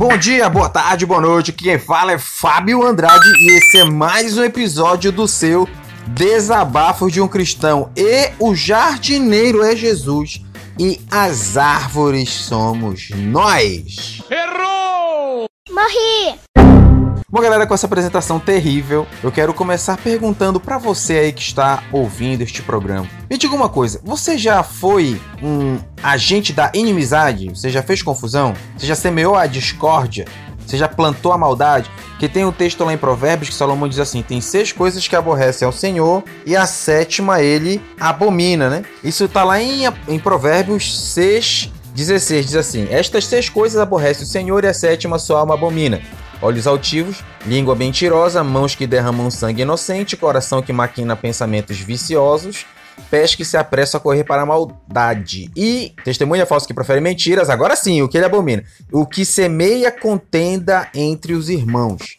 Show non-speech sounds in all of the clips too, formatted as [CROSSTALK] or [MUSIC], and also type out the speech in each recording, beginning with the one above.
Bom dia, boa tarde, boa noite. Quem fala é Fábio Andrade e esse é mais um episódio do seu Desabafos de um Cristão. E o jardineiro é Jesus e as árvores somos nós. Errou! Morri! Bom, galera, com essa apresentação terrível, eu quero começar perguntando para você aí que está ouvindo este programa. Me diga uma coisa, você já foi um agente da inimizade? Você já fez confusão? Você já semeou a discórdia? Você já plantou a maldade? Que tem um texto lá em Provérbios que Salomão diz assim: tem seis coisas que aborrecem ao Senhor e a sétima ele abomina, né? Isso tá lá em, em Provérbios 6, 16, diz assim: Estas seis coisas aborrece o Senhor e a sétima sua alma abomina olhos altivos, língua mentirosa, mãos que derramam sangue inocente, coração que maquina pensamentos viciosos, pés que se apressam a correr para a maldade. E testemunha falsa que profere mentiras, agora sim, o que ele abomina? O que semeia contenda entre os irmãos.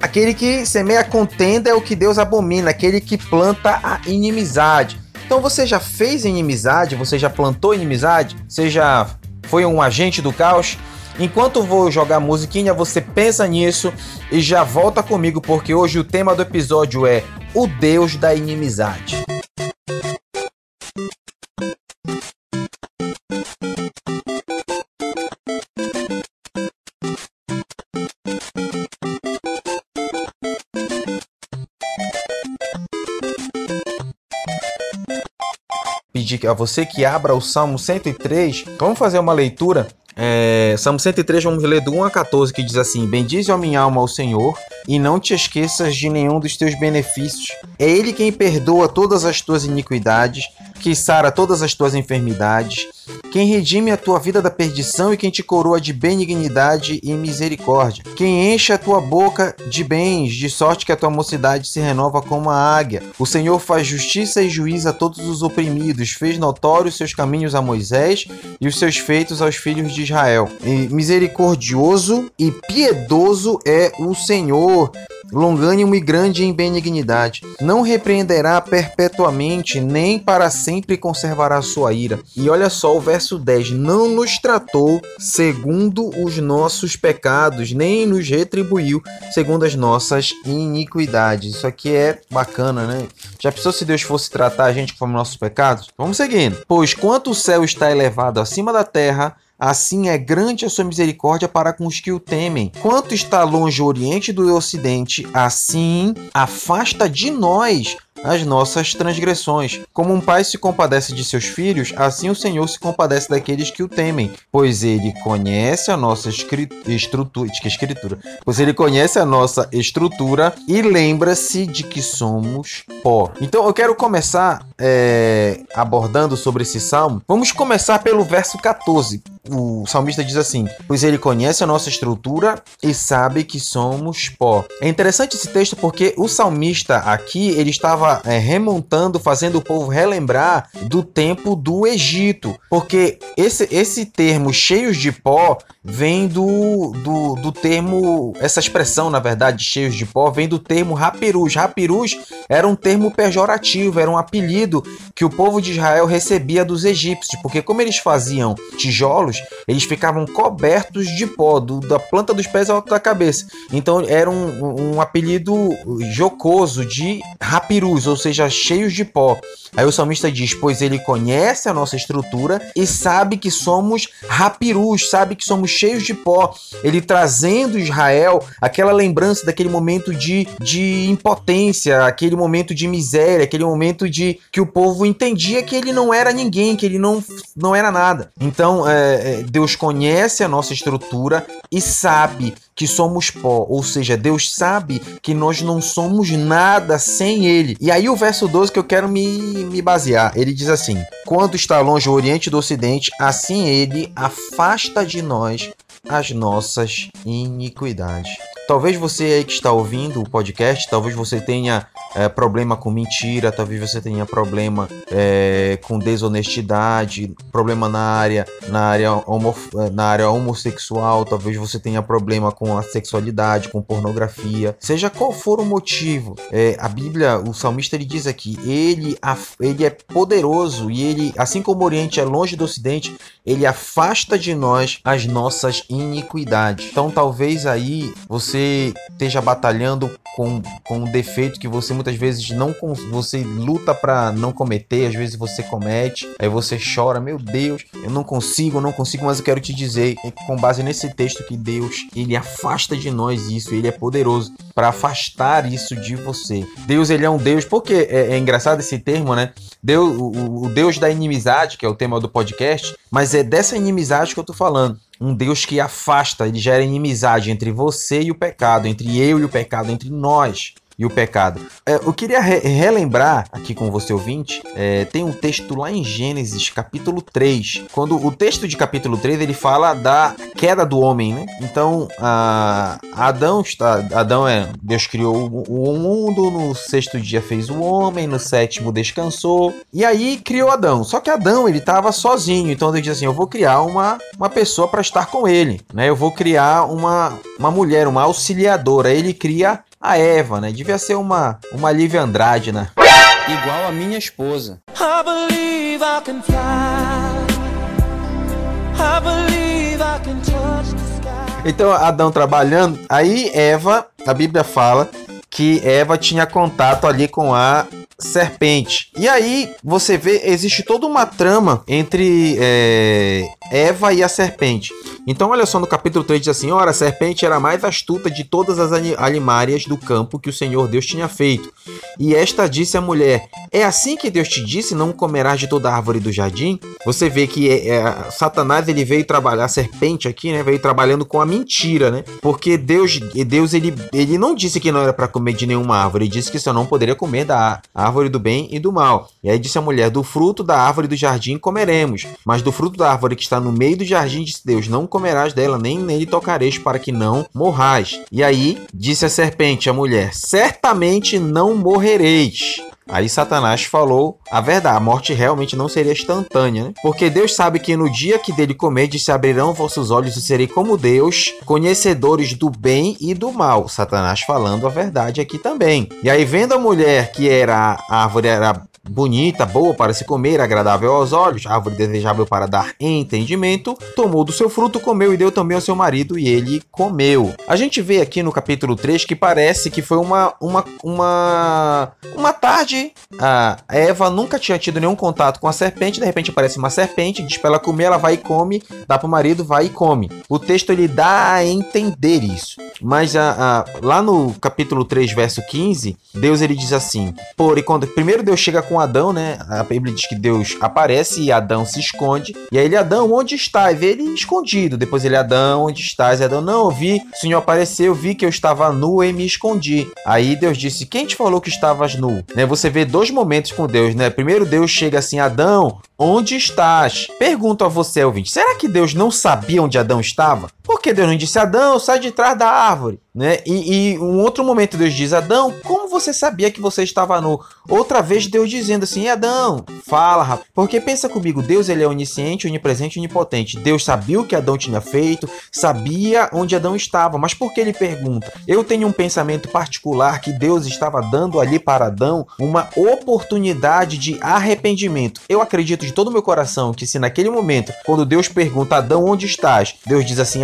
Aquele que semeia contenda é o que Deus abomina, aquele que planta a inimizade. Então você já fez inimizade? Você já plantou inimizade? Você já foi um agente do caos. Enquanto vou jogar musiquinha, você pensa nisso e já volta comigo, porque hoje o tema do episódio é o Deus da inimizade. Pedir a você que abra o Salmo 103. Vamos fazer uma leitura. É, Salmo 103, vamos ler do 1 a 14, que diz assim: Bendize a minha alma ao Senhor, e não te esqueças de nenhum dos teus benefícios. É Ele quem perdoa todas as tuas iniquidades, que sara todas as tuas enfermidades quem redime a tua vida da perdição e quem te coroa de benignidade e misericórdia. Quem enche a tua boca de bens, de sorte que a tua mocidade se renova como a águia. O Senhor faz justiça e juízo a todos os oprimidos, fez notórios seus caminhos a Moisés e os seus feitos aos filhos de Israel. E misericordioso e piedoso é o Senhor, longânimo e grande em benignidade. Não repreenderá perpetuamente, nem para sempre conservará sua ira. E olha só o verso 10: Não nos tratou segundo os nossos pecados, nem nos retribuiu segundo as nossas iniquidades. Isso aqui é bacana, né? Já pensou se Deus fosse tratar a gente conforme nossos pecados? Vamos seguindo. Pois quanto o céu está elevado acima da terra, Assim é grande a sua misericórdia para com os que o temem. Quanto está longe o Oriente do Ocidente, assim afasta de nós as nossas transgressões. Como um pai se compadece de seus filhos, assim o Senhor se compadece daqueles que o temem, pois ele conhece a nossa estrutura, escritura, pois ele conhece a nossa estrutura e lembra-se de que somos pó. Então eu quero começar é, abordando sobre esse salmo. Vamos começar pelo verso 14. O salmista diz assim: Pois ele conhece a nossa estrutura e sabe que somos pó. É interessante esse texto porque o salmista aqui ele estava é, remontando, fazendo o povo relembrar do tempo do Egito. Porque esse, esse termo cheios de pó vem do, do, do termo, essa expressão, na verdade, cheios de pó, vem do termo rapirus. Rapirus era um termo pejorativo, era um apelido que o povo de Israel recebia dos egípcios, porque como eles faziam tijolos, eles ficavam cobertos de pó, do, da planta dos pés ao alto da cabeça. Então era um, um apelido jocoso de rapirus, ou seja, cheios de pó. Aí o salmista diz: Pois ele conhece a nossa estrutura e sabe que somos rapirus, sabe que somos cheios de pó. Ele trazendo Israel aquela lembrança daquele momento de, de impotência, aquele momento de miséria, aquele momento de que o povo entendia que ele não era ninguém, que ele não, não era nada. Então, é, é Deus conhece a nossa estrutura e sabe que somos pó, ou seja, Deus sabe que nós não somos nada sem Ele. E aí o verso 12 que eu quero me, me basear, ele diz assim: Quando está longe o Oriente do Ocidente, assim Ele afasta de nós as nossas iniquidades. Talvez você aí que está ouvindo o podcast, talvez você tenha é, problema com mentira, talvez você tenha problema é, com desonestidade, problema na área, na área, homo, na área homossexual, talvez você tenha problema com a sexualidade, com pornografia, seja qual for o motivo. É, a Bíblia, o salmista ele diz aqui, ele, ele é poderoso e ele, assim como o Oriente é longe do Ocidente, ele afasta de nós as nossas iniquidades. Então talvez aí você esteja batalhando com, com um defeito que você muitas vezes não você luta para não cometer, às vezes você comete, aí você chora, meu Deus, eu não consigo, eu não consigo, mas eu quero te dizer, com base nesse texto que Deus, ele afasta de nós isso, ele é poderoso para afastar isso de você. Deus, ele é um Deus, porque é, é engraçado esse termo, né? Deus, o, o Deus da inimizade, que é o tema do podcast, mas é dessa inimizade que eu tô falando um Deus que afasta, ele gera inimizade entre você e o pecado, entre eu e o pecado, entre nós e o pecado. É, eu queria re relembrar aqui com você ouvinte, é, tem um texto lá em Gênesis, capítulo 3, quando o texto de capítulo 3 ele fala da queda do homem, né? Então, a, Adão está, Adão é, Deus criou o, o mundo, no sexto dia fez o homem, no sétimo descansou, e aí criou Adão. Só que Adão, ele estava sozinho, então Deus diz assim, eu vou criar uma, uma pessoa para estar com ele, né? Eu vou criar uma, uma mulher, uma auxiliadora. Ele cria a Eva, né? Devia ser uma, uma Lívia Andrade, né? Igual a minha esposa. I believe I can fly. I believe I can touch the sky. Então, Adão trabalhando, aí Eva, a Bíblia fala que Eva tinha contato ali com a serpente. E aí você vê, existe toda uma trama entre é, Eva e a serpente. Então, olha só no capítulo 3 diz assim: Ora, a serpente era a mais astuta de todas as animárias do campo que o Senhor Deus tinha feito. E esta disse à mulher: É assim que Deus te disse: Não comerás de toda árvore do jardim? Você vê que é, é, Satanás ele veio trabalhar, a serpente aqui, né? Veio trabalhando com a mentira, né? Porque Deus, Deus ele, ele não disse que não era para comer de nenhuma árvore, ele disse que só não poderia comer da árvore do bem e do mal. E aí disse a mulher: Do fruto da árvore do jardim comeremos, mas do fruto da árvore que está no meio do jardim, disse Deus: Não comerás dela, nem nele tocareis, para que não morrais. E aí disse a serpente à mulher: Certamente não morrereis. Aí Satanás falou a verdade, a morte realmente não seria instantânea, né? Porque Deus sabe que no dia que dele comerdes se abrirão vossos olhos e serei como Deus, conhecedores do bem e do mal. Satanás falando a verdade aqui também. E aí vendo a mulher que era a árvore era bonita, boa para se comer, agradável aos olhos, árvore desejável para dar entendimento, tomou do seu fruto, comeu e deu também ao seu marido, e ele comeu. A gente vê aqui no capítulo 3 que parece que foi uma uma uma uma tarde a Eva nunca tinha tido nenhum contato com a serpente, de repente aparece uma serpente, diz para ela comer, ela vai e come, dá para o marido, vai e come. O texto ele dá a entender isso. Mas a, a, lá no capítulo 3, verso 15, Deus ele diz assim: Por e quando primeiro Deus chega com Adão, né? A Bíblia diz que Deus aparece e Adão se esconde. E aí ele, Adão, onde estás? Vê ele escondido. Depois ele, Adão, onde estás? E Adão, não, eu vi, o Senhor apareceu, vi que eu estava nu e me escondi. Aí Deus disse: Quem te falou que estavas nu? Né? Você vê dois momentos com Deus, né? Primeiro Deus chega assim, Adão, onde estás? Pergunto a você, ouvinte, será que Deus não sabia onde Adão estava? Por que Deus não disse, Adão, sai de trás da árvore? Né? E, e um outro momento Deus diz, Adão, como você sabia que você estava nu? Outra vez Deus dizendo assim, Adão, fala, rapaz. Porque pensa comigo, Deus ele é onisciente, onipresente onipotente. Deus sabia o que Adão tinha feito, sabia onde Adão estava, mas por que ele pergunta? Eu tenho um pensamento particular que Deus estava dando ali para Adão uma oportunidade de arrependimento. Eu acredito de todo o meu coração que se naquele momento, quando Deus pergunta, Adão, onde estás? Deus diz assim,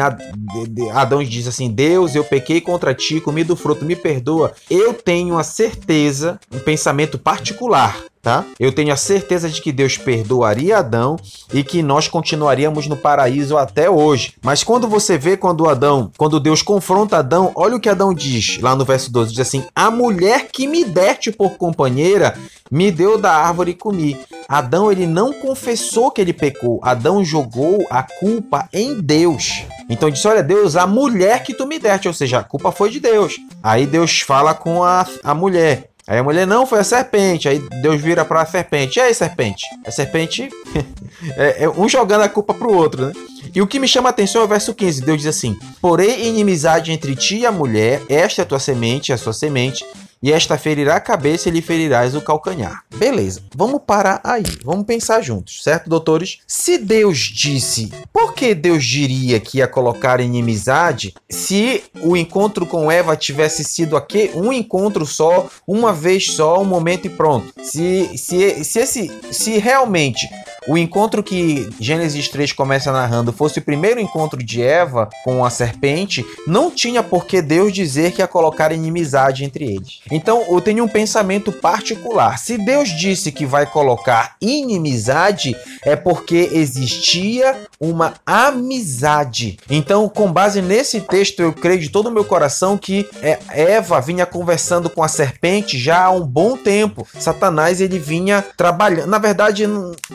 Adão diz assim, Deus, eu pequei contra ti, comi do fruto, me perdoa. Eu tenho a certeza, um pensamento particular, tá? Eu tenho a certeza de que Deus perdoaria Adão e que nós continuaríamos no paraíso até hoje. Mas quando você vê quando Adão, quando Deus confronta Adão, olha o que Adão diz lá no verso 12, diz assim: "A mulher que me deste por companheira me deu da árvore e comi". Adão ele não confessou que ele pecou. Adão jogou a culpa em Deus. Então disse: Olha, Deus, a mulher que tu me deste, ou seja, a culpa foi de Deus. Aí Deus fala com a, a mulher: Aí a mulher, não, foi a serpente. Aí Deus vira pra serpente. E aí, serpente? A serpente. [LAUGHS] é, é, um jogando a culpa pro outro, né? E o que me chama a atenção é o verso 15. Deus diz assim: Porém, inimizade entre ti e a mulher, esta é a tua semente, a sua semente, e esta ferirá a cabeça e lhe ferirás o calcanhar. Beleza, vamos parar aí, vamos pensar juntos, certo, doutores? Se Deus disse, por que Deus diria que ia colocar inimizade se o encontro com Eva tivesse sido aqui um encontro só, uma vez só, um momento e pronto? Se, se, se, esse, se realmente o encontro que Gênesis 3 começa narrando fosse o primeiro encontro de Eva com a serpente, não tinha por que Deus dizer que ia colocar inimizade entre eles. Então eu tenho um pensamento particular. Se Deus disse que vai colocar inimizade, é porque existia uma amizade. Então, com base nesse texto, eu creio de todo o meu coração que é, Eva vinha conversando com a serpente já há um bom tempo. Satanás ele vinha trabalhando. Na verdade,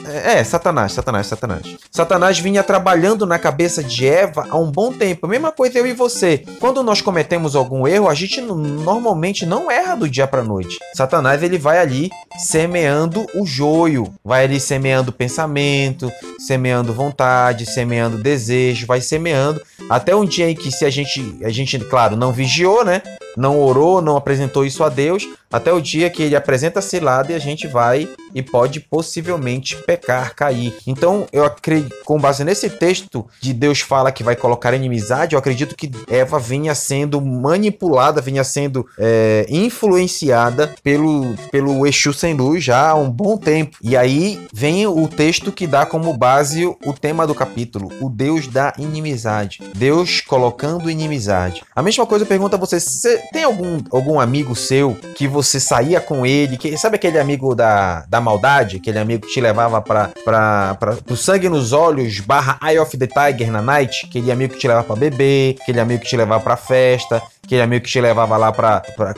é Satanás, Satanás, Satanás. Satanás vinha trabalhando na cabeça de Eva há um bom tempo. Mesma coisa eu e você. Quando nós cometemos algum erro, a gente normalmente não erra do dia para noite. Satanás ele vai ali semeando o joio, vai ali semeando pensamento, semeando vontade, semeando desejo, vai semeando até um dia em que se a gente, a gente, claro, não vigiou, né? Não orou, não apresentou isso a Deus, até o dia que ele apresenta a cilada e a gente vai e pode possivelmente pecar, cair. Então, eu acredito, com base nesse texto de Deus fala que vai colocar inimizade, eu acredito que Eva vinha sendo manipulada, vinha sendo é, influenciada pelo, pelo Exu sem luz já há um bom tempo. E aí vem o texto que dá como base o tema do capítulo, o Deus da inimizade. Deus colocando inimizade. A mesma coisa eu pergunto a você, você tem algum, algum amigo seu que você saía com ele, que sabe aquele amigo da, da maldade, aquele amigo que te levava para para pro sangue nos olhos, barra Eye of the Tiger na night, aquele amigo que te levava para beber, aquele amigo que te levava para festa, aquele amigo que te levava lá pra, pra,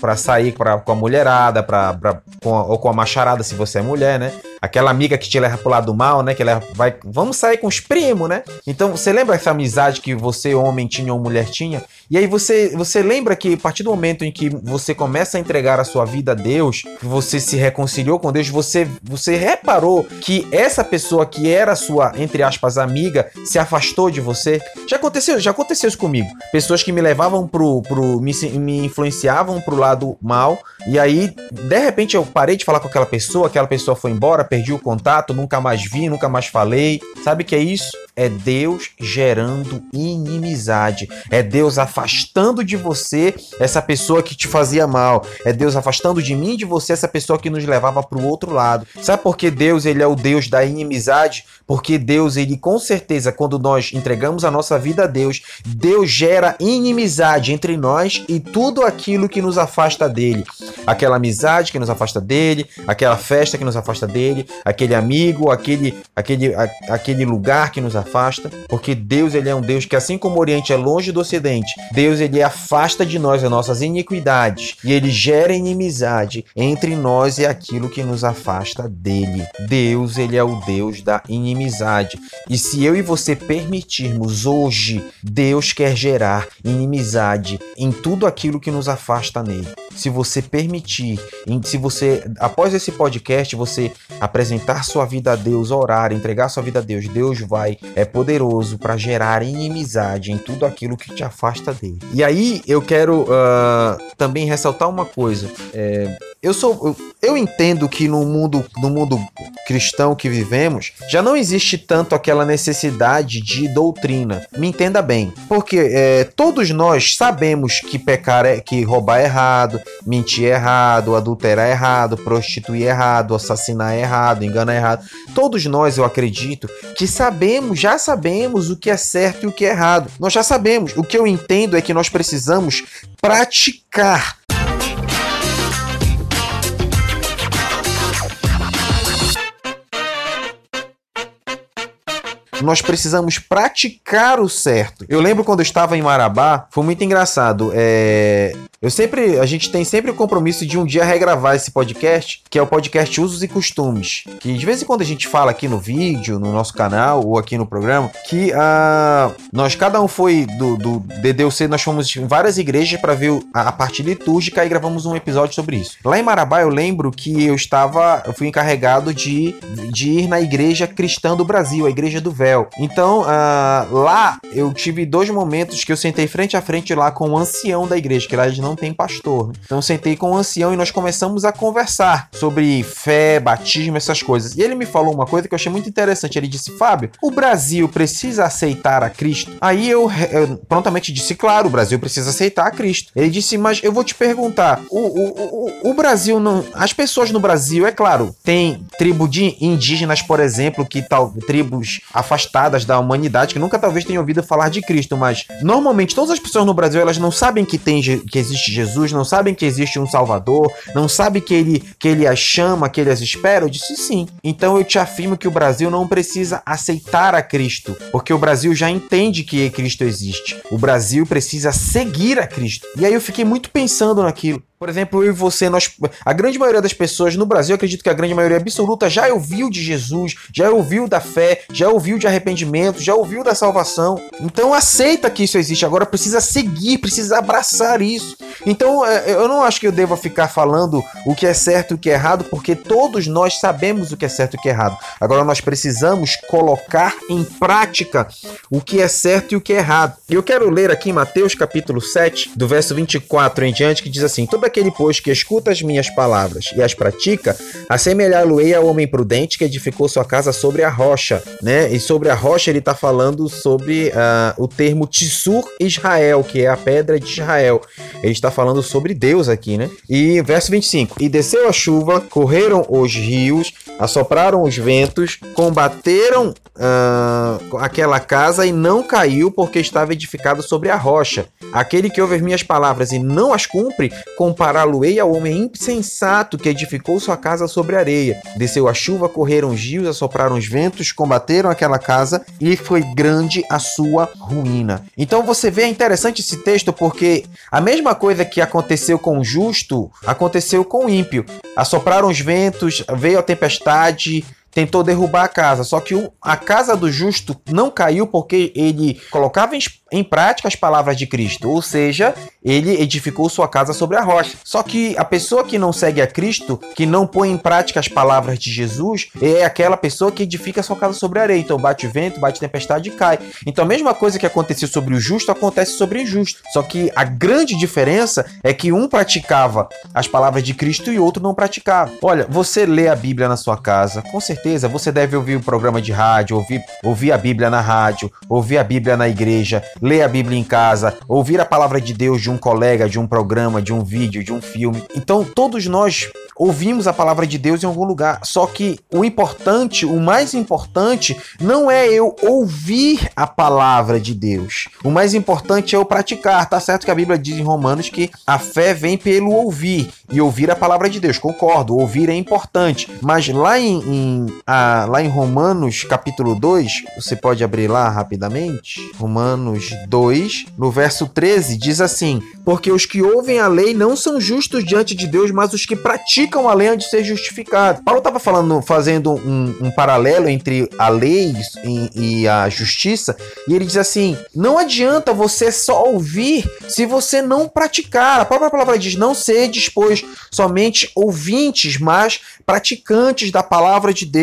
pra sair pra, com a mulherada, pra, pra, com a, ou com a macharada, se você é mulher, né? Aquela amiga que te leva pro lado do mal, né? Que leva, vai, vamos sair com os primos, né? Então, você lembra essa amizade que você, homem, tinha ou mulher tinha? E aí você, você lembra que a partir do momento em que você começa a entregar a sua vida a Deus, que você se reconciliou com Deus, você, você reparou que essa pessoa que era sua, entre aspas, amiga, se afastou de você? Já aconteceu, já aconteceu isso comigo. Pessoas que me levavam pro pro, me, me influenciavam pro lado mal. E aí, de repente, eu parei de falar com aquela pessoa, aquela pessoa foi embora, perdi o contato, nunca mais vi, nunca mais falei. Sabe o que é isso? É Deus gerando inimizade. É Deus afastando de você essa pessoa que te fazia mal. É Deus afastando de mim e de você essa pessoa que nos levava para o outro lado. Sabe por que Deus ele é o Deus da inimizade? Porque Deus, ele com certeza, quando nós entregamos a nossa vida a Deus, Deus gera inimizade entre nós e tudo aquilo que nos afasta dele. Aquela amizade que nos afasta dele, aquela festa que nos afasta dele, aquele amigo, aquele, aquele, a, aquele lugar que nos afasta. Porque Deus ele é um Deus que, assim como o Oriente é longe do Ocidente, Deus ele afasta de nós as nossas iniquidades e ele gera inimizade entre nós e aquilo que nos afasta dele. Deus ele é o Deus da inimizade. E se eu e você permitirmos hoje, Deus quer gerar inimizade em tudo aquilo que nos afasta nele. Se você permitir, se você, após esse podcast, você apresentar sua vida a Deus, orar, entregar sua vida a Deus, Deus vai, é poderoso para gerar inimizade em tudo aquilo que te afasta dele. E aí eu quero uh, também ressaltar uma coisa. É, eu sou, eu, eu entendo que no mundo, no mundo cristão que vivemos, já não existe tanto aquela necessidade de doutrina. Me entenda bem, porque é, todos nós sabemos que pecar é que roubar é errado, mentir é errado, adulterar é errado, prostituir é errado, assassinar é errado, enganar é errado. Todos nós, eu acredito, que sabemos, já sabemos o que é certo e o que é errado. Nós já sabemos. O que eu entendo é que nós precisamos praticar nós precisamos praticar o certo. Eu lembro quando eu estava em Marabá, foi muito engraçado. É... Eu sempre, a gente tem sempre o compromisso de um dia regravar esse podcast, que é o podcast Usos e Costumes, que de vez em quando a gente fala aqui no vídeo, no nosso canal ou aqui no programa, que uh, nós cada um foi do, do DDUC, nós fomos em várias igrejas para ver a, a parte litúrgica e gravamos um episódio sobre isso. Lá em Marabá eu lembro que eu estava, eu fui encarregado de, de ir na igreja cristã do Brasil, a igreja do Então uh, lá eu tive dois momentos que eu sentei frente a frente lá com o ancião da igreja, que lá eles não tem pastor. Né? Então eu sentei com o ancião e nós começamos a conversar sobre fé, batismo, essas coisas. E ele me falou uma coisa que eu achei muito interessante. Ele disse: Fábio, o Brasil precisa aceitar a Cristo? Aí eu, eu prontamente disse: Claro, o Brasil precisa aceitar a Cristo. Ele disse: Mas eu vou te perguntar: o, o, o, o Brasil não. As pessoas no Brasil, é claro, tem tribo de indígenas, por exemplo, que tal tribos afastadas da humanidade que nunca talvez tenham ouvido falar de Cristo, mas normalmente todas as pessoas no Brasil elas não sabem que tem que existe existe Jesus, não sabem que existe um Salvador, não sabem que ele, que ele as chama, que ele as espera? Eu disse sim. Então eu te afirmo que o Brasil não precisa aceitar a Cristo, porque o Brasil já entende que Cristo existe. O Brasil precisa seguir a Cristo. E aí eu fiquei muito pensando naquilo. Por exemplo, eu e você, nós, a grande maioria das pessoas no Brasil, acredito que a grande maioria absoluta já ouviu de Jesus, já ouviu da fé, já ouviu de arrependimento, já ouviu da salvação. Então aceita que isso existe. Agora precisa seguir, precisa abraçar isso. Então é, eu não acho que eu deva ficar falando o que é certo e o que é errado, porque todos nós sabemos o que é certo e o que é errado. Agora nós precisamos colocar em prática o que é certo e o que é errado. E eu quero ler aqui Mateus capítulo 7, do verso 24 em diante, que diz assim: Toda aquele, pois, que escuta as minhas palavras e as pratica, assemelhá-lo-ei ao homem prudente que edificou sua casa sobre a rocha, né? E sobre a rocha ele está falando sobre uh, o termo Tissur Israel, que é a pedra de Israel. Ele está falando sobre Deus aqui, né? E verso 25: E desceu a chuva, correram os rios, assopraram os ventos, combateram uh, aquela casa e não caiu porque estava edificado sobre a rocha. Aquele que ouve as minhas palavras e não as cumpre, compará-lo-ei ao homem insensato que edificou sua casa sobre areia. Desceu a chuva, correram os rios, assopraram os ventos, combateram aquela casa e foi grande a sua ruína. Então você vê é interessante esse texto porque a mesma coisa que aconteceu com o justo aconteceu com o ímpio. Assopraram os ventos, veio a tempestade, vontade tentou derrubar a casa. Só que a casa do justo não caiu porque ele colocava em em prática as palavras de Cristo, ou seja, ele edificou sua casa sobre a rocha. Só que a pessoa que não segue a Cristo, que não põe em prática as palavras de Jesus, é aquela pessoa que edifica sua casa sobre a areia. Então bate vento, bate tempestade e cai. Então a mesma coisa que aconteceu sobre o justo acontece sobre o injusto. Só que a grande diferença é que um praticava as palavras de Cristo e outro não praticava. Olha, você lê a Bíblia na sua casa, com certeza você deve ouvir o programa de rádio, ouvir, ouvir a Bíblia na rádio, ouvir a Bíblia na igreja, ler a Bíblia em casa, ouvir a palavra de Deus de um colega, de um programa, de um vídeo, de um filme. Então, todos nós ouvimos a palavra de Deus em algum lugar. Só que o importante, o mais importante, não é eu ouvir a palavra de Deus. O mais importante é eu praticar. Tá certo que a Bíblia diz em Romanos que a fé vem pelo ouvir e ouvir a palavra de Deus. Concordo, ouvir é importante. Mas lá em, em a, lá em Romanos capítulo 2, você pode abrir lá rapidamente. Romanos 2, no verso 13, diz assim: Porque os que ouvem a lei não são justos diante de Deus, mas os que praticam a lei antes de ser justificado. Paulo estava falando, fazendo um, um, paralelo entre a lei e, e, a justiça, e ele diz assim: não adianta você só ouvir se você não praticar. A própria palavra diz: não ser pois, somente ouvintes, mas praticantes da palavra de Deus.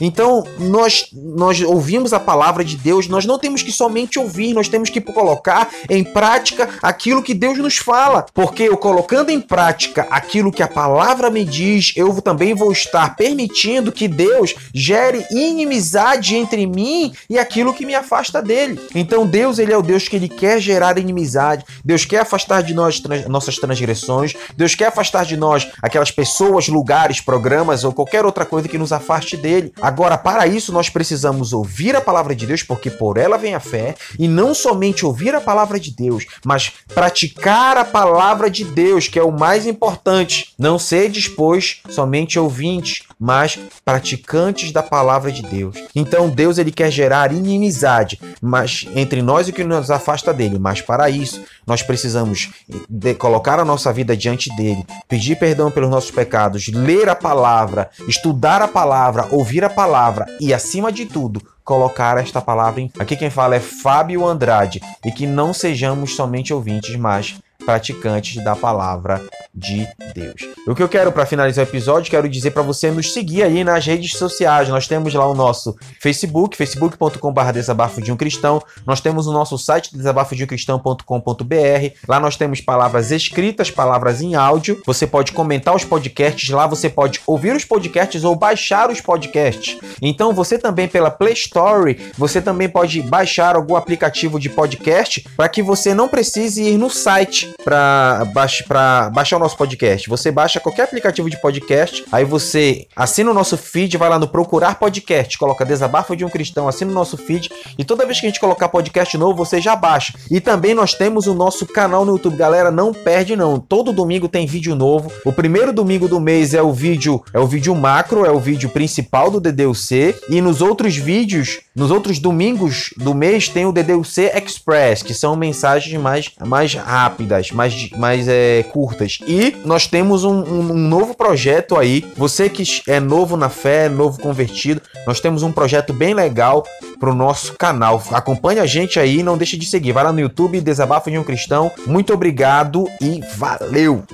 Então, nós, nós ouvimos a palavra de Deus, nós não temos que somente ouvir, nós temos que colocar em prática aquilo que Deus nos fala. Porque eu colocando em prática aquilo que a palavra me diz, eu também vou estar permitindo que Deus gere inimizade entre mim e aquilo que me afasta dele. Então, Deus, ele é o Deus que ele quer gerar inimizade. Deus quer afastar de nós trans, nossas transgressões. Deus quer afastar de nós aquelas pessoas, lugares, programas ou qualquer outra coisa que nos afaste dele. Agora, para isso, nós precisamos ouvir a palavra de Deus, porque por ela vem a fé, e não somente ouvir a palavra de Deus, mas praticar a palavra de Deus, que é o mais importante. Não ser dispôs somente ouvinte, mas praticantes da palavra de Deus. Então Deus ele quer gerar inimizade, mas entre nós e o que nos afasta dele. Mas para isso nós precisamos de colocar a nossa vida diante dele, pedir perdão pelos nossos pecados, ler a palavra, estudar a palavra, ouvir a palavra e acima de tudo colocar esta palavra em. Aqui quem fala é Fábio Andrade e que não sejamos somente ouvintes, mas praticantes da palavra de Deus. O que eu quero para finalizar o episódio, quero dizer para você nos seguir aí nas redes sociais. Nós temos lá o nosso Facebook, facebook.com.br desabafo de um cristão. Nós temos o nosso site desabafodeumcristão.com.br. Lá nós temos palavras escritas, palavras em áudio. Você pode comentar os podcasts lá, você pode ouvir os podcasts ou baixar os podcasts. Então você também pela Play Store, você também pode baixar algum aplicativo de podcast para que você não precise ir no site para baixar, o nosso podcast. Você baixa qualquer aplicativo de podcast, aí você assina o nosso feed, vai lá no procurar podcast, coloca Desabafo de um Cristão, assina o nosso feed e toda vez que a gente colocar podcast novo, você já baixa. E também nós temos o nosso canal no YouTube, galera, não perde não. Todo domingo tem vídeo novo. O primeiro domingo do mês é o vídeo, é o vídeo macro, é o vídeo principal do DDUC e nos outros vídeos, nos outros domingos do mês tem o DDUC Express, que são mensagens mais mais rápidas, mais mais é, curtas. E nós temos um, um, um novo projeto aí. Você que é novo na fé, novo convertido, nós temos um projeto bem legal pro nosso canal. Acompanhe a gente aí, não deixe de seguir. Vai lá no YouTube, Desabafo de um Cristão. Muito obrigado e valeu!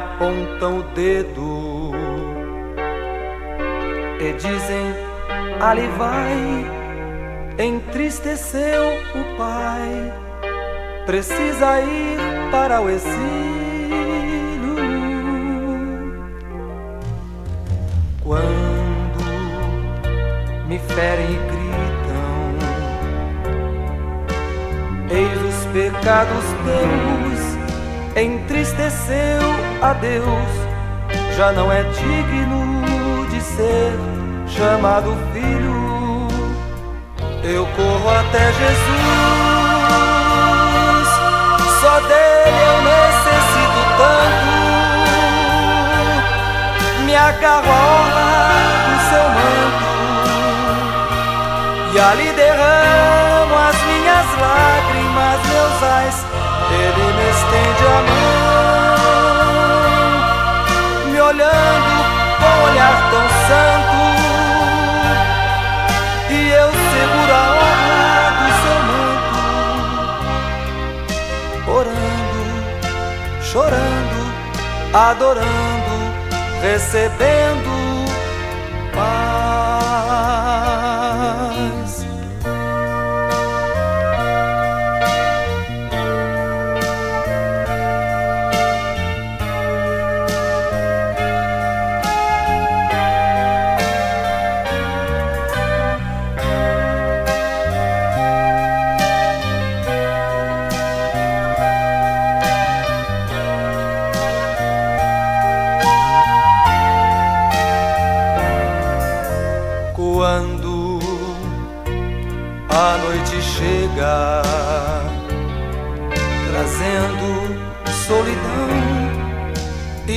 Apontam o dedo e dizem: Ali vai, entristeceu o pai, precisa ir para o exílio. Quando me ferem e gritam: Eis os pecados teus entristeceu a Deus, já não é digno de ser chamado filho. Eu corro até Jesus, só dele eu necessito tanto. Me agarro a orla do seu manto e ali derramo as minhas lágrimas, meus ais ele me estende a mão, me olhando com um olhar tão santo, e eu seguro a honra do seu manto, orando, chorando, adorando, recebendo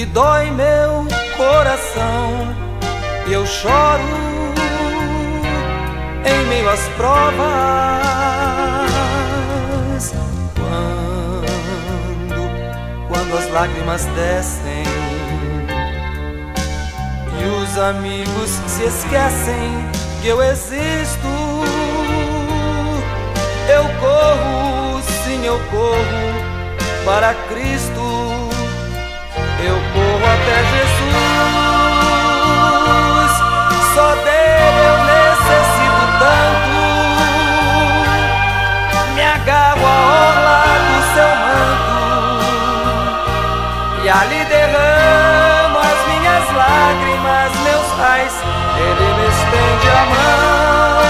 dói meu coração e eu choro em meio às provas. Quando, quando as lágrimas descem e os amigos se esquecem que eu existo, eu corro, sim, eu corro para Cristo eu corro até Jesus, só dele eu necessito tanto. Me agarro a orla do seu manto. E ali derramo as minhas lágrimas, meus raios Ele me estende a mão,